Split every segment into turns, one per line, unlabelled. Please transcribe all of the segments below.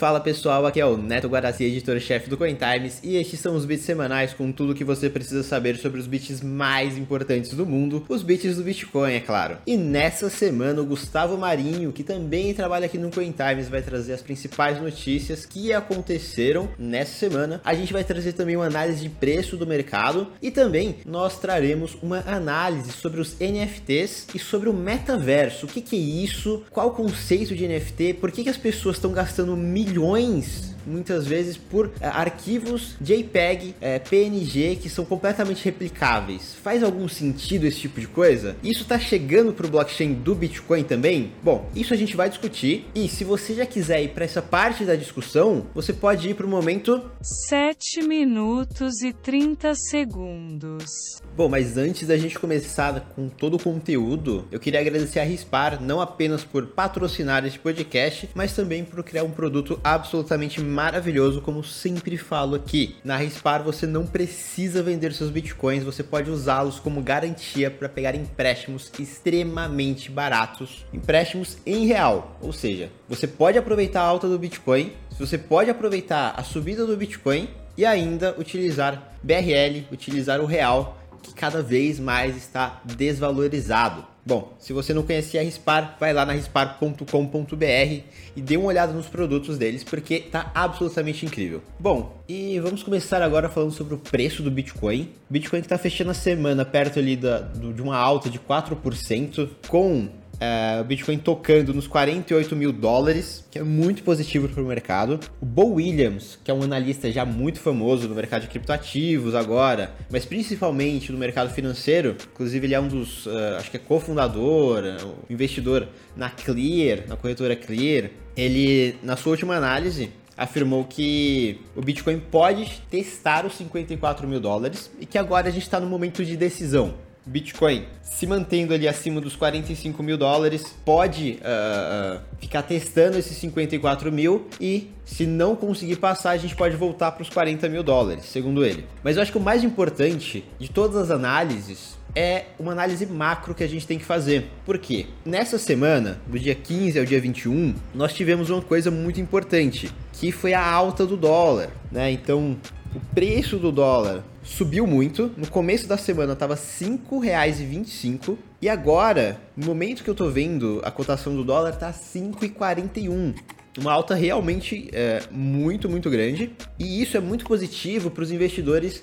Fala pessoal, aqui é o Neto Guaraci, editor-chefe do CoinTimes, e estes são os bits semanais com tudo que você precisa saber sobre os bits mais importantes do mundo, os bits do Bitcoin, é claro. E nessa semana, o Gustavo Marinho, que também trabalha aqui no CoinTimes, vai trazer as principais notícias que aconteceram nessa semana. A gente vai trazer também uma análise de preço do mercado e também nós traremos uma análise sobre os NFTs e sobre o metaverso. O que, que é isso? Qual o conceito de NFT? Por que, que as pessoas estão gastando milhões milhões muitas vezes por é, arquivos JPEG, é, PNG que são completamente replicáveis. Faz algum sentido esse tipo de coisa? Isso está chegando para o blockchain do Bitcoin também? Bom, isso a gente vai discutir e se você já quiser ir para essa parte da discussão, você pode ir para o momento
7 minutos e 30 segundos.
Bom, mas antes da gente começar com todo o conteúdo, eu queria agradecer a Rispar não apenas por patrocinar este podcast, mas também por criar um produto absolutamente maravilhoso, como sempre falo aqui. Na Rispar você não precisa vender seus bitcoins, você pode usá-los como garantia para pegar empréstimos extremamente baratos, empréstimos em real. Ou seja, você pode aproveitar a alta do Bitcoin, você pode aproveitar a subida do Bitcoin e ainda utilizar BRL, utilizar o real que cada vez mais está desvalorizado. Bom, se você não conhecia a Rispar, vai lá na rispar.com.br e dê uma olhada nos produtos deles, porque tá absolutamente incrível. Bom, e vamos começar agora falando sobre o preço do Bitcoin. Bitcoin que está fechando a semana perto ali da, do, de uma alta de 4%, com é, o Bitcoin tocando nos 48 mil dólares, que é muito positivo para o mercado. O Bo Williams, que é um analista já muito famoso no mercado de criptoativos agora, mas principalmente no mercado financeiro, inclusive ele é um dos, uh, acho que é cofundador, uh, investidor na Clear, na corretora Clear. Ele, na sua última análise, afirmou que o Bitcoin pode testar os 54 mil dólares e que agora a gente está no momento de decisão. Bitcoin se mantendo ali acima dos 45 mil dólares, pode uh, uh, ficar testando esses 54 mil e se não conseguir passar, a gente pode voltar para os 40 mil dólares, segundo ele. Mas eu acho que o mais importante de todas as análises é uma análise macro que a gente tem que fazer. Por quê? Nessa semana, do dia 15 ao dia 21, nós tivemos uma coisa muito importante, que foi a alta do dólar, né? Então, o preço do dólar subiu muito. No começo da semana estava R$ 5,25 e agora, no momento que eu estou vendo, a cotação do dólar está 5,41. Uma alta realmente é, muito, muito grande. E isso é muito positivo para os investidores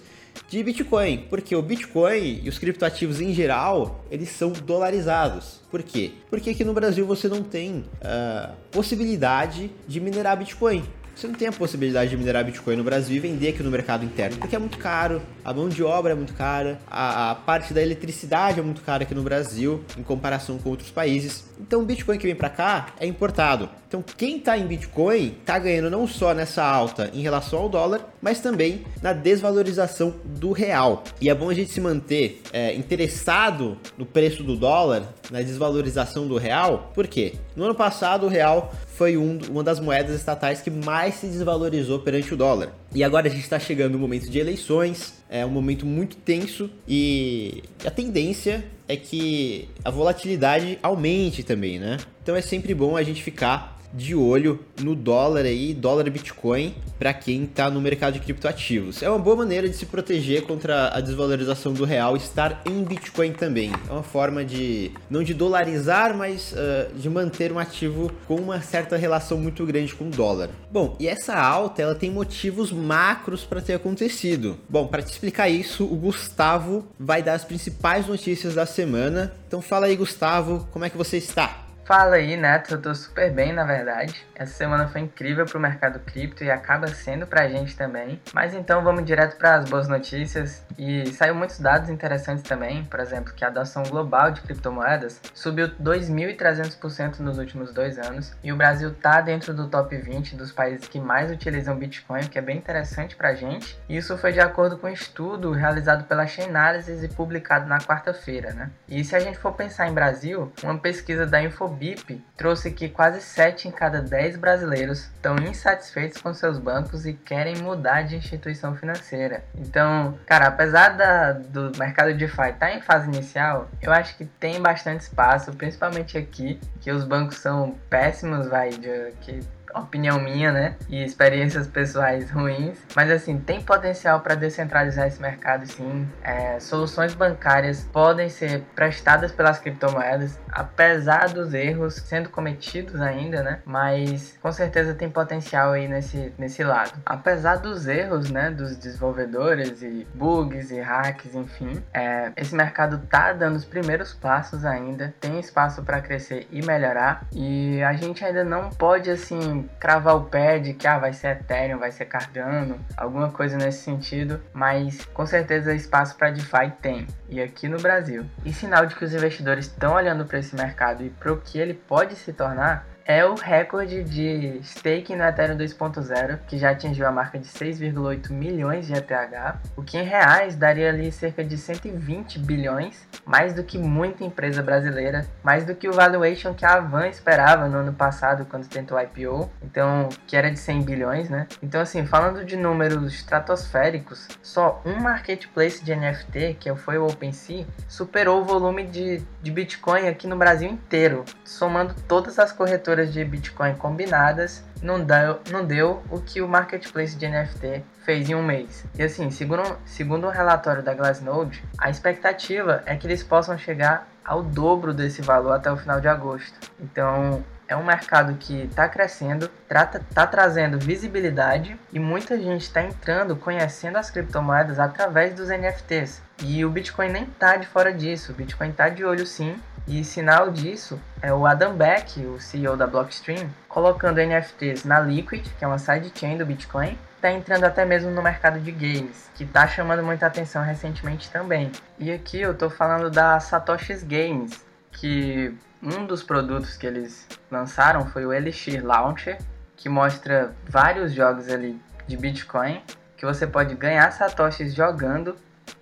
de Bitcoin, porque o Bitcoin e os criptoativos em geral, eles são dolarizados. Por quê? Porque aqui no Brasil você não tem uh, possibilidade de minerar Bitcoin. Você não tem a possibilidade de minerar Bitcoin no Brasil e vender aqui no mercado interno, porque é muito caro, a mão de obra é muito cara, a, a parte da eletricidade é muito cara aqui no Brasil, em comparação com outros países. Então o Bitcoin que vem para cá é importado. Então quem está em Bitcoin está ganhando não só nessa alta em relação ao dólar, mas também na desvalorização do real. E é bom a gente se manter é, interessado no preço do dólar, na desvalorização do real, por quê? No ano passado o real foi um, uma das moedas estatais que mais se desvalorizou perante o dólar. E agora a gente está chegando no momento de eleições, é um momento muito tenso e a tendência é que a volatilidade aumente também, né? Então é sempre bom a gente ficar de olho no dólar aí, dólar Bitcoin, para quem está no mercado de criptoativos. É uma boa maneira de se proteger contra a desvalorização do real estar em Bitcoin também. É uma forma de não de dolarizar, mas uh, de manter um ativo com uma certa relação muito grande com o dólar. Bom, e essa alta ela tem motivos macros para ter acontecido. Bom, para te explicar isso, o Gustavo vai dar as principais notícias da semana. Então fala aí, Gustavo, como é que você está?
Fala aí, Neto. Eu tô super bem, na verdade. Essa semana foi incrível pro mercado cripto e acaba sendo pra gente também. Mas então vamos direto para as boas notícias. E saiu muitos dados interessantes também. Por exemplo, que a adoção global de criptomoedas subiu 2.300% nos últimos dois anos. E o Brasil tá dentro do top 20 dos países que mais utilizam Bitcoin, o que é bem interessante pra gente. Isso foi de acordo com um estudo realizado pela Chainalysis e publicado na quarta-feira, né? E se a gente for pensar em Brasil, uma pesquisa da Infobip BIP trouxe que quase 7 em cada 10 brasileiros estão insatisfeitos com seus bancos e querem mudar de instituição financeira. Então, cara, apesar da, do mercado de DeFi estar tá em fase inicial, eu acho que tem bastante espaço, principalmente aqui, que os bancos são péssimos, vai, de, que opinião minha, né? E experiências pessoais ruins. Mas assim, tem potencial para descentralizar esse mercado, sim. É, soluções bancárias podem ser prestadas pelas criptomoedas, apesar dos erros sendo cometidos ainda, né? Mas com certeza tem potencial aí nesse, nesse lado. Apesar dos erros, né? Dos desenvolvedores e bugs e hacks, enfim, é, esse mercado tá dando os primeiros passos ainda. Tem espaço para crescer e melhorar. E a gente ainda não pode assim cravar o pé de que ah, vai ser Ethereum, vai ser Cardano, alguma coisa nesse sentido, mas com certeza espaço para DeFi tem, e aqui no Brasil. E sinal de que os investidores estão olhando para esse mercado e para o que ele pode se tornar é o recorde de stake no Ethereum 2.0, que já atingiu a marca de 6,8 milhões de ETH, o que em reais daria ali cerca de 120 bilhões, mais do que muita empresa brasileira, mais do que o valuation que a Avan esperava no ano passado quando tentou IPO, então que era de 100 bilhões, né? Então assim, falando de números estratosféricos, só um marketplace de NFT, que foi o OpenSea, superou o volume de, de Bitcoin aqui no Brasil inteiro, somando todas as corretoras de Bitcoin combinadas não deu, não deu o que o marketplace de NFT fez em um mês. E assim, segundo, segundo um relatório da Glassnode, a expectativa é que eles possam chegar ao dobro desse valor até o final de agosto. Então, é um mercado que está crescendo, está trazendo visibilidade e muita gente está entrando, conhecendo as criptomoedas através dos NFTs. E o Bitcoin nem está de fora disso, o Bitcoin está de olho sim. E sinal disso é o Adam Beck, o CEO da Blockstream, colocando NFTs na Liquid, que é uma sidechain do Bitcoin, está entrando até mesmo no mercado de games, que está chamando muita atenção recentemente também. E aqui eu estou falando da Satoshi's Games, que um dos produtos que eles lançaram foi o Elixir Launcher, que mostra vários jogos ali de Bitcoin, que você pode ganhar satoshis jogando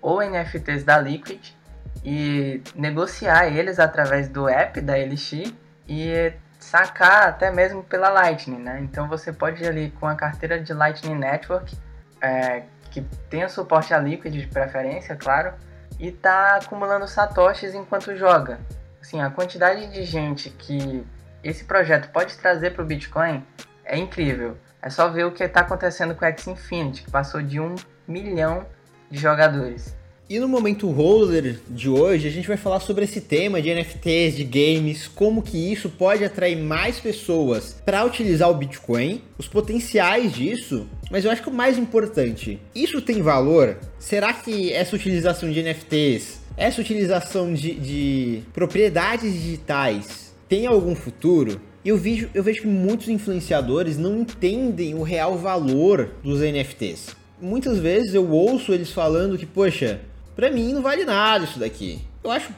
ou NFTs da Liquid e negociar eles através do app da Elixir e sacar até mesmo pela Lightning, né? Então você pode ir ali com a carteira de Lightning Network, é, que tenha suporte a Liquid de preferência, claro, e tá acumulando satoshis enquanto joga. Assim, a quantidade de gente que esse projeto pode trazer para o Bitcoin é incrível. É só ver o que está acontecendo com o X Infinity, que passou de um milhão de jogadores.
E no momento roller de hoje, a gente vai falar sobre esse tema de NFTs, de games, como que isso pode atrair mais pessoas para utilizar o Bitcoin, os potenciais disso, mas eu acho que o mais importante, isso tem valor? Será que essa utilização de NFTs, essa utilização de, de propriedades digitais tem algum futuro? Eu vejo, eu vejo que muitos influenciadores não entendem o real valor dos NFTs. Muitas vezes eu ouço eles falando que, poxa, Pra mim não vale nada isso daqui. Eu acho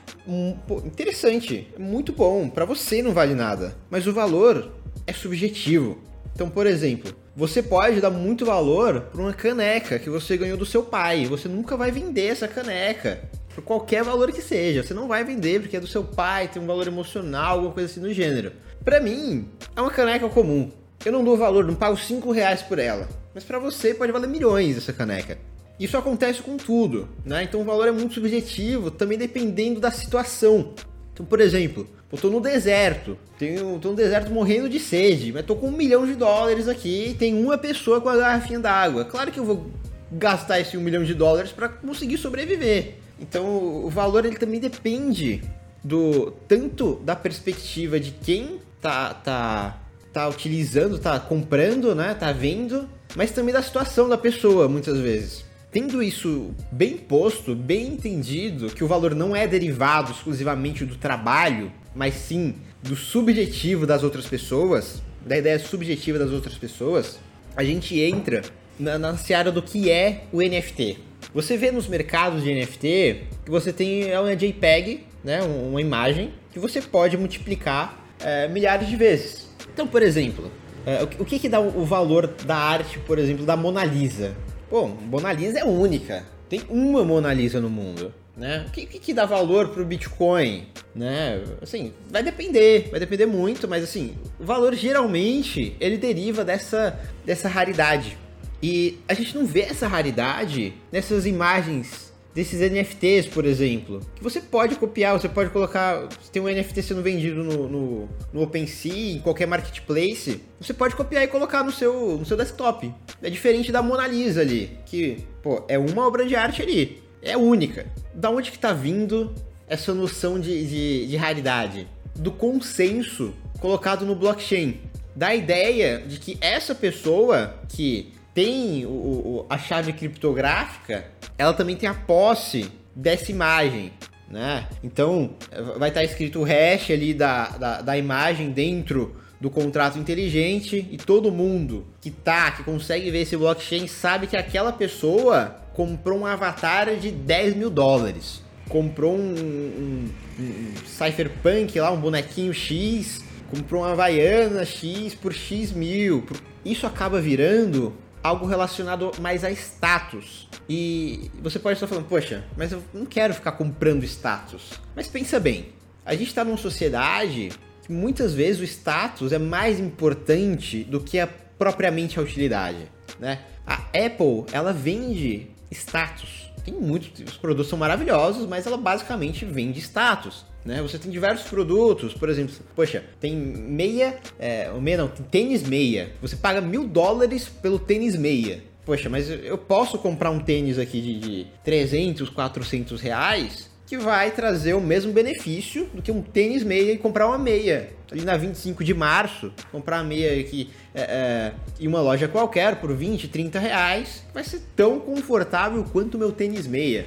interessante, muito bom. Para você não vale nada, mas o valor é subjetivo. Então, por exemplo, você pode dar muito valor para uma caneca que você ganhou do seu pai. Você nunca vai vender essa caneca por qualquer valor que seja. Você não vai vender porque é do seu pai, tem um valor emocional, alguma coisa assim do gênero. Para mim, é uma caneca comum. Eu não dou valor, não pago 5 reais por ela. Mas para você pode valer milhões essa caneca. Isso acontece com tudo, né? Então o valor é muito subjetivo, também dependendo da situação. Então, por exemplo, eu tô no deserto, tenho, tô no deserto morrendo de sede, mas tô com um milhão de dólares aqui, tem uma pessoa com a garrafinha d'água. Claro que eu vou gastar esse um milhão de dólares para conseguir sobreviver. Então o valor ele também depende do tanto da perspectiva de quem tá tá tá utilizando, tá comprando, né, tá vendo, mas também da situação da pessoa muitas vezes. Tendo isso bem posto, bem entendido, que o valor não é derivado exclusivamente do trabalho, mas sim do subjetivo das outras pessoas, da ideia subjetiva das outras pessoas, a gente entra na, na seara do que é o NFT. Você vê nos mercados de NFT que você tem é uma JPEG, né, uma imagem, que você pode multiplicar é, milhares de vezes. Então, por exemplo, é, o, que, que dá o valor da arte, por exemplo, da Mona Lisa? Bom, Mona Lisa é única. Tem uma Mona Lisa no mundo. Né? O que, que, que dá valor pro Bitcoin? Né? Assim, vai depender, vai depender muito, mas assim, o valor geralmente ele deriva dessa, dessa raridade. E a gente não vê essa raridade nessas imagens desses NFTs, por exemplo, que você pode copiar, você pode colocar, se tem um NFT sendo vendido no, no, no OpenSea, em qualquer marketplace, você pode copiar e colocar no seu, no seu desktop. É diferente da Mona Lisa ali, que, pô, é uma obra de arte ali, é única. Da onde que tá vindo essa noção de, de, de raridade? Do consenso colocado no blockchain. Da ideia de que essa pessoa que tem o, o, a chave criptográfica, ela também tem a posse dessa imagem. Né? Então, vai estar escrito o hash ali da, da, da imagem dentro do contrato inteligente e todo mundo que tá, que consegue ver esse blockchain sabe que aquela pessoa comprou um avatar de 10 mil dólares. Comprou um, um, um cypherpunk lá, um bonequinho X, comprou uma Havaiana X por X mil. Isso acaba virando algo relacionado mais a status. E você pode estar falando, poxa, mas eu não quero ficar comprando status. Mas pensa bem, a gente está numa sociedade que muitas vezes o status é mais importante do que a, propriamente a utilidade, né? A Apple, ela vende status. Tem muitos, os produtos são maravilhosos, mas ela basicamente vende status. Né? Você tem diversos produtos, por exemplo, poxa, tem meia, é, meia não, tem tênis meia. Você paga mil dólares pelo tênis meia. Poxa, mas eu posso comprar um tênis aqui de, de 300, 400 reais que vai trazer o mesmo benefício do que um tênis meia e comprar uma meia. Ali na 25 de março, comprar uma meia aqui é, é, em uma loja qualquer por 20, 30 reais, vai ser tão confortável quanto o meu tênis meia.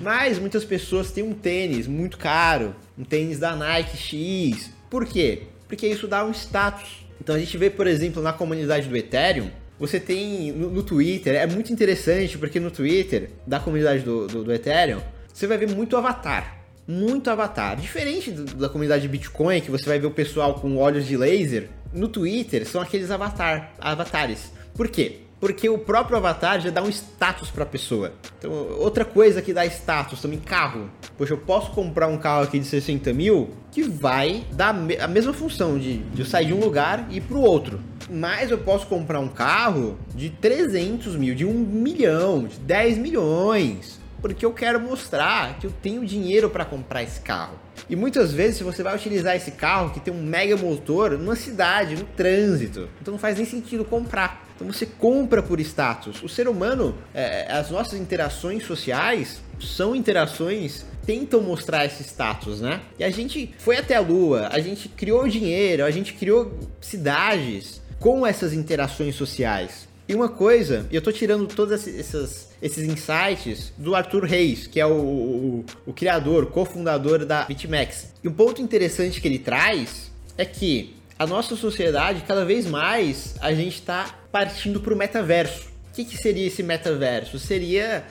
Mas muitas pessoas têm um tênis muito caro, um tênis da Nike X. Por quê? Porque isso dá um status. Então a gente vê, por exemplo, na comunidade do Ethereum, você tem no, no Twitter, é muito interessante porque no Twitter, da comunidade do, do, do Ethereum, você vai ver muito avatar. Muito avatar. Diferente do, da comunidade Bitcoin, que você vai ver o pessoal com olhos de laser, no Twitter são aqueles avatar, avatares. Por quê? Porque o próprio avatar já dá um status para a pessoa. Então, outra coisa que dá status também, carro. Poxa, eu posso comprar um carro aqui de 60 mil que vai dar a mesma função de, de eu sair de um lugar e ir para o outro. Mas eu posso comprar um carro de 300 mil, de 1 milhão, de 10 milhões. Porque eu quero mostrar que eu tenho dinheiro para comprar esse carro. E muitas vezes você vai utilizar esse carro que tem um mega motor numa cidade, no trânsito. Então não faz nem sentido comprar. Então você compra por status. O ser humano, é, as nossas interações sociais são interações tentam mostrar esse status, né? E a gente foi até a lua, a gente criou dinheiro, a gente criou cidades com essas interações sociais. E uma coisa, eu tô tirando todos esses, esses insights do Arthur Reis, que é o, o, o criador, cofundador da BitMEX. E um ponto interessante que ele traz é que a nossa sociedade, cada vez mais, a gente está partindo para o metaverso. O que, que, seria esse metaverso? Seria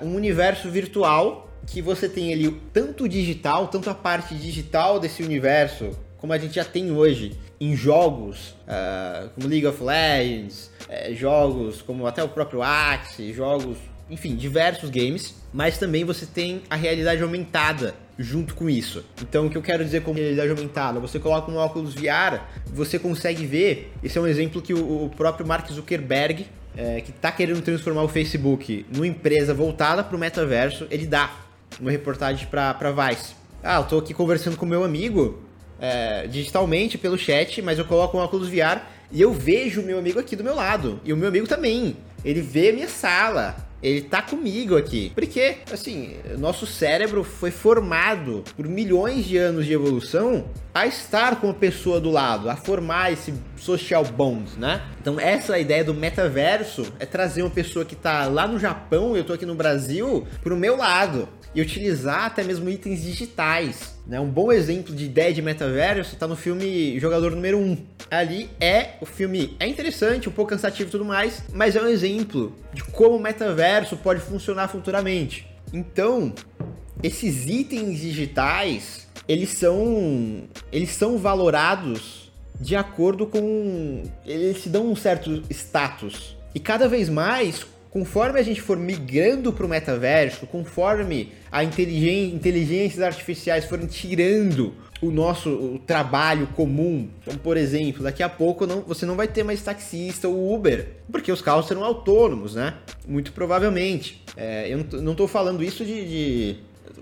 uh, um universo virtual que você tem ali tanto digital, tanto a parte digital desse universo, como a gente já tem hoje em jogos uh, como League of Legends, uh, jogos como até o próprio Axie, jogos enfim, diversos games, mas também você tem a realidade aumentada junto com isso. Então, o que eu quero dizer com realidade aumentada? Você coloca um óculos VR, você consegue ver. Esse é um exemplo que o, próprio Mark Zuckerberg, é, que está querendo transformar o Facebook numa empresa voltada para o metaverso, ele dá uma reportagem para Vice. Ah, eu tô aqui conversando com meu amigo é, digitalmente pelo chat, mas eu coloco um óculos VR e eu vejo o meu amigo aqui do meu lado. E o meu amigo também. Ele vê a minha sala ele tá comigo aqui. Porque, assim, nosso cérebro foi formado por milhões de anos de evolução a estar com a pessoa do lado, a formar esse social bond, né? Então, essa ideia do metaverso é trazer uma pessoa que tá lá no Japão, eu tô aqui no Brasil, pro meu lado e utilizar até mesmo itens digitais. Né? Um bom exemplo de ideia de metaverso está no filme Jogador Número 1. Ali é o filme é interessante, um pouco cansativo e tudo mais, mas é um exemplo de como o metaverso pode funcionar futuramente. Então, esses itens digitais, eles são eles são valorados de acordo com eles se dão um certo status. E cada vez mais conforme a gente for migrando para o metaverso, conforme a inteligências artificiais forem tirando o nosso o trabalho comum. Então, por exemplo, daqui a pouco não, você não vai ter mais taxista ou Uber, porque os carros serão autônomos, né? Muito provavelmente. É, eu não estou falando isso de, de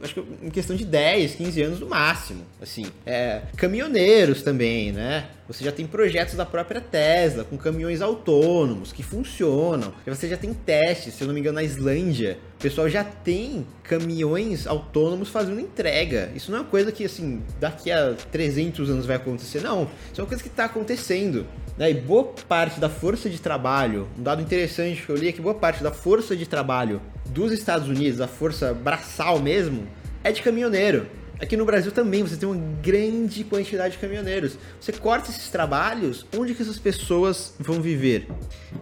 acho que em questão de 10, 15 anos no máximo. Assim, é, caminhoneiros também, né? Você já tem projetos da própria Tesla com caminhões autônomos que funcionam. Você já tem testes, se eu não me engano, na Islândia. O pessoal já tem caminhões autônomos fazendo entrega. Isso não é uma coisa que, assim, daqui a 300 anos vai acontecer. Não. Isso é uma coisa que está acontecendo. Né? E boa parte da força de trabalho, um dado interessante que eu li é que boa parte da força de trabalho dos Estados Unidos, a força braçal mesmo, é de caminhoneiro. Aqui no Brasil também você tem uma grande quantidade de caminhoneiros. Você corta esses trabalhos, onde que essas pessoas vão viver?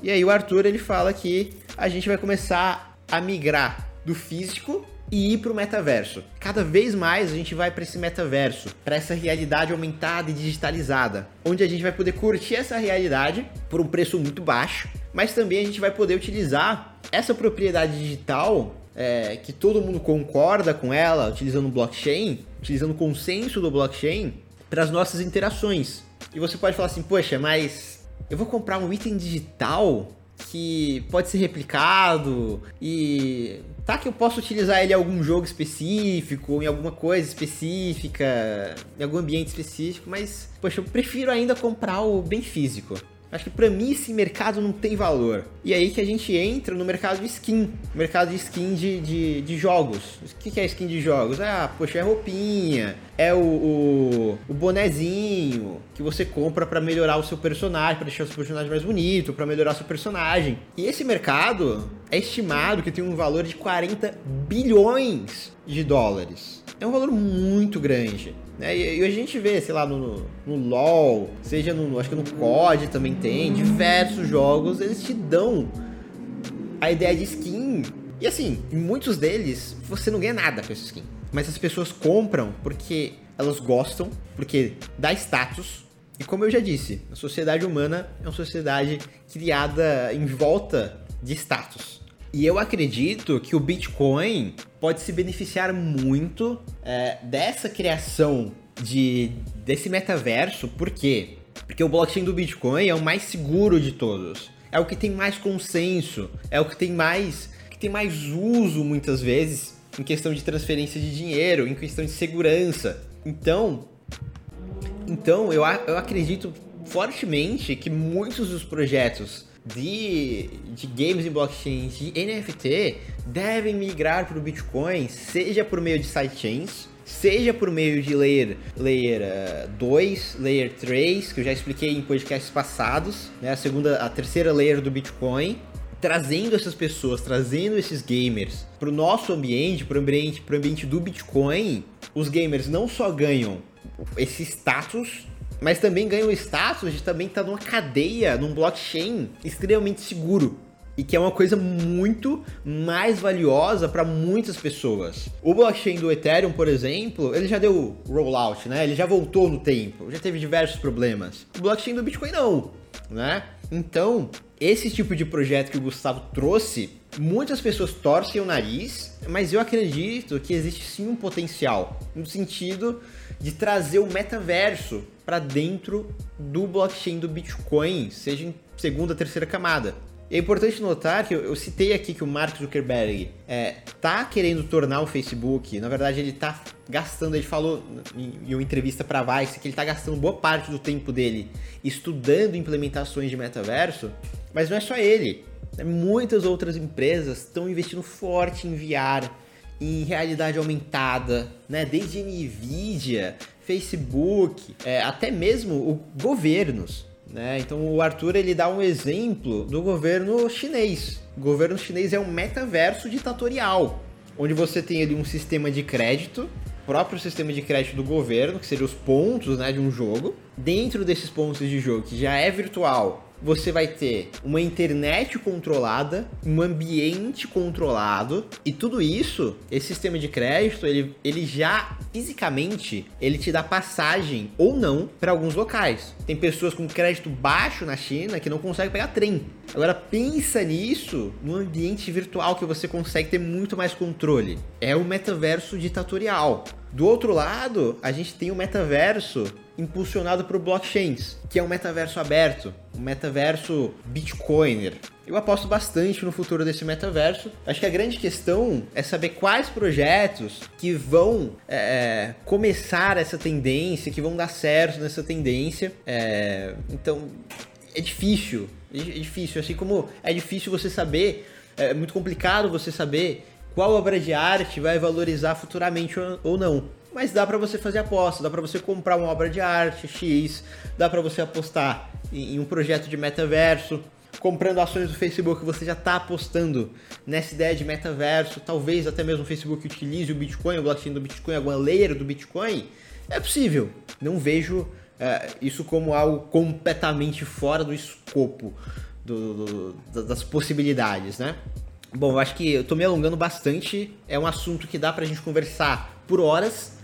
E aí o Arthur ele fala que a gente vai começar a migrar do físico e ir para o metaverso. Cada vez mais a gente vai para esse metaverso, para essa realidade aumentada e digitalizada, onde a gente vai poder curtir essa realidade por um preço muito baixo, mas também a gente vai poder utilizar essa propriedade digital é, que todo mundo concorda com ela, utilizando o blockchain, utilizando o consenso do blockchain para as nossas interações. E você pode falar assim, poxa, mas eu vou comprar um item digital que pode ser replicado e tá que eu posso utilizar ele em algum jogo específico, em alguma coisa específica, em algum ambiente específico, mas poxa, eu prefiro ainda comprar o bem físico. Acho que para mim esse mercado não tem valor. E aí que a gente entra no mercado de skin. Mercado de skin de, de, de jogos. O que, que é skin de jogos? Ah, poxa, é roupinha, é o, o, o bonezinho que você compra para melhorar o seu personagem, para deixar o seu personagem mais bonito, para melhorar o seu personagem. E esse mercado é estimado que tem um valor de 40 bilhões de dólares. É um valor muito grande. Né? E, e, a gente vê, sei lá, no, no LoL, seja no, acho que no COD também tem, diversos jogos, eles te dão a ideia de skin. E assim, em muitos deles, você não ganha nada com essa skin. Mas as pessoas compram porque elas gostam, porque dá status. E como eu já disse, a sociedade humana é uma sociedade criada em volta de status. E eu acredito que o Bitcoin pode se beneficiar muito é, dessa criação de, desse metaverso, por quê? Porque o blockchain do Bitcoin é o mais seguro de todos. É o que tem mais consenso, é o que tem mais que tem mais uso muitas vezes em questão de transferência de dinheiro, em questão de segurança. Então, então eu, eu acredito fortemente que muitos dos projetos de, de games em blockchain, de NFT, devem migrar para o Bitcoin, seja por meio de sidechains, seja por meio de layer, layer 2, uh, layer 3, que eu já expliquei em podcasts passados, né? a segunda, a terceira layer do Bitcoin, trazendo essas pessoas, trazendo esses gamers para o nosso ambiente, para o ambiente, ambiente do Bitcoin, os gamers não só ganham esse status mas também ganha o status de também estar tá numa cadeia, num blockchain extremamente seguro. E que é uma coisa muito mais valiosa para muitas pessoas. O blockchain do Ethereum, por exemplo, ele já deu rollout, né? Ele já voltou no tempo, já teve diversos problemas. O blockchain do Bitcoin não, né? Então, esse tipo de projeto que o Gustavo trouxe, muitas pessoas torcem o nariz, mas eu acredito que existe sim um potencial no sentido de trazer o metaverso para dentro do blockchain do Bitcoin, seja em segunda, terceira camada. É importante notar que eu, citei aqui que o Mark Zuckerberg é, tá querendo tornar o Facebook, na verdade ele tá gastando, ele falou em, uma entrevista para Vice que ele tá gastando boa parte do tempo dele estudando implementações de metaverso, mas não é só ele. Muitas outras empresas estão investindo forte em VR, em realidade aumentada, né? Desde Nvidia, Facebook, é, até mesmo o governos. Né? Então o Arthur ele dá um exemplo do governo chinês. O governo chinês é um metaverso ditatorial, onde você tem ali um sistema de crédito, próprio sistema de crédito do governo, que seria os pontos né, de um jogo. Dentro desses pontos de jogo, que já é virtual, você vai ter uma internet controlada, um ambiente controlado e tudo isso, esse sistema de crédito, ele, ele já fisicamente ele te dá passagem ou não para alguns locais. Tem pessoas com crédito baixo na China que não conseguem pegar trem. Agora pensa nisso no ambiente virtual que você consegue ter muito mais controle. É o metaverso ditatorial. Do outro lado, a gente tem o metaverso impulsionado por blockchains, que é um metaverso aberto, metaverso bitcoiner. Eu aposto bastante no futuro desse metaverso. Acho que a grande questão é saber quais projetos que vão é, é começar essa tendência, que vão dar certo nessa tendência. É, então, é difícil. É difícil. Assim como é difícil você saber, é muito complicado você saber qual obra de arte vai valorizar futuramente ou não. Mas dá para você fazer aposta, dá para você comprar uma obra de arte X, dá para você apostar em, um projeto de metaverso, comprando ações do Facebook, você já está apostando nessa ideia de metaverso, talvez até mesmo o Facebook utilize o Bitcoin, o blockchain do Bitcoin, alguma layer do Bitcoin. É possível. Não vejo é, isso como algo completamente fora do escopo do, do, das possibilidades, né? Bom, eu acho que eu tô me alongando bastante. É um assunto que dá pra gente conversar por horas,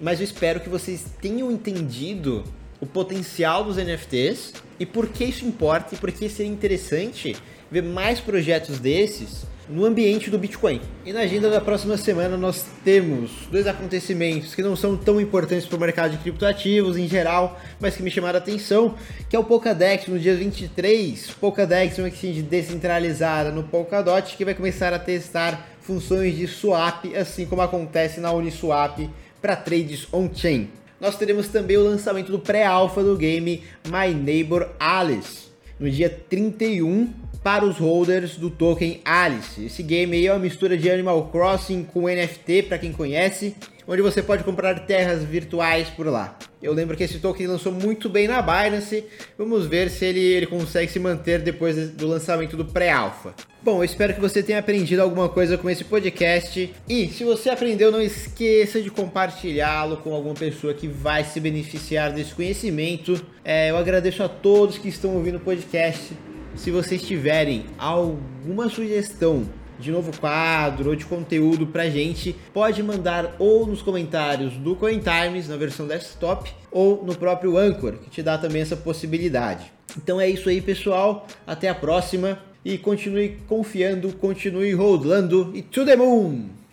mas eu espero que vocês tenham entendido o potencial dos NFTs e por que isso importa e por que seria interessante ver mais projetos desses no ambiente do Bitcoin. E na agenda da próxima semana nós temos dois acontecimentos que não são tão importantes para o mercado de criptoativos em geral, mas que me chamaram a atenção, que é o Polkadot no dia 23. Polkadot é uma exchange descentralizada no Polkadot que vai começar a testar funções de swap, assim como acontece na Uniswap para trades on-chain. Nós teremos também o lançamento do pré-alpha do game My Neighbor Alice no dia 31 para os holders do token Alice. Esse game aí é uma mistura de Animal Crossing com NFT, para quem conhece, onde você pode comprar terras virtuais por lá. Eu lembro que esse token lançou muito bem na Binance. Vamos ver se ele, ele consegue se manter depois do lançamento do pré-alpha. Bom, eu espero que você tenha aprendido alguma coisa com esse podcast. E se você aprendeu, não esqueça de compartilhá-lo com alguma pessoa que vai se beneficiar desse conhecimento. É, eu agradeço a todos que estão ouvindo o podcast. Se vocês tiverem alguma sugestão de novo quadro ou de conteúdo pra gente, pode mandar ou nos comentários do CoinTimes na versão desktop ou no próprio Anchor, que te dá também essa possibilidade. Então é isso aí, pessoal. Até a próxima e continue confiando, continue rodando e to the moon!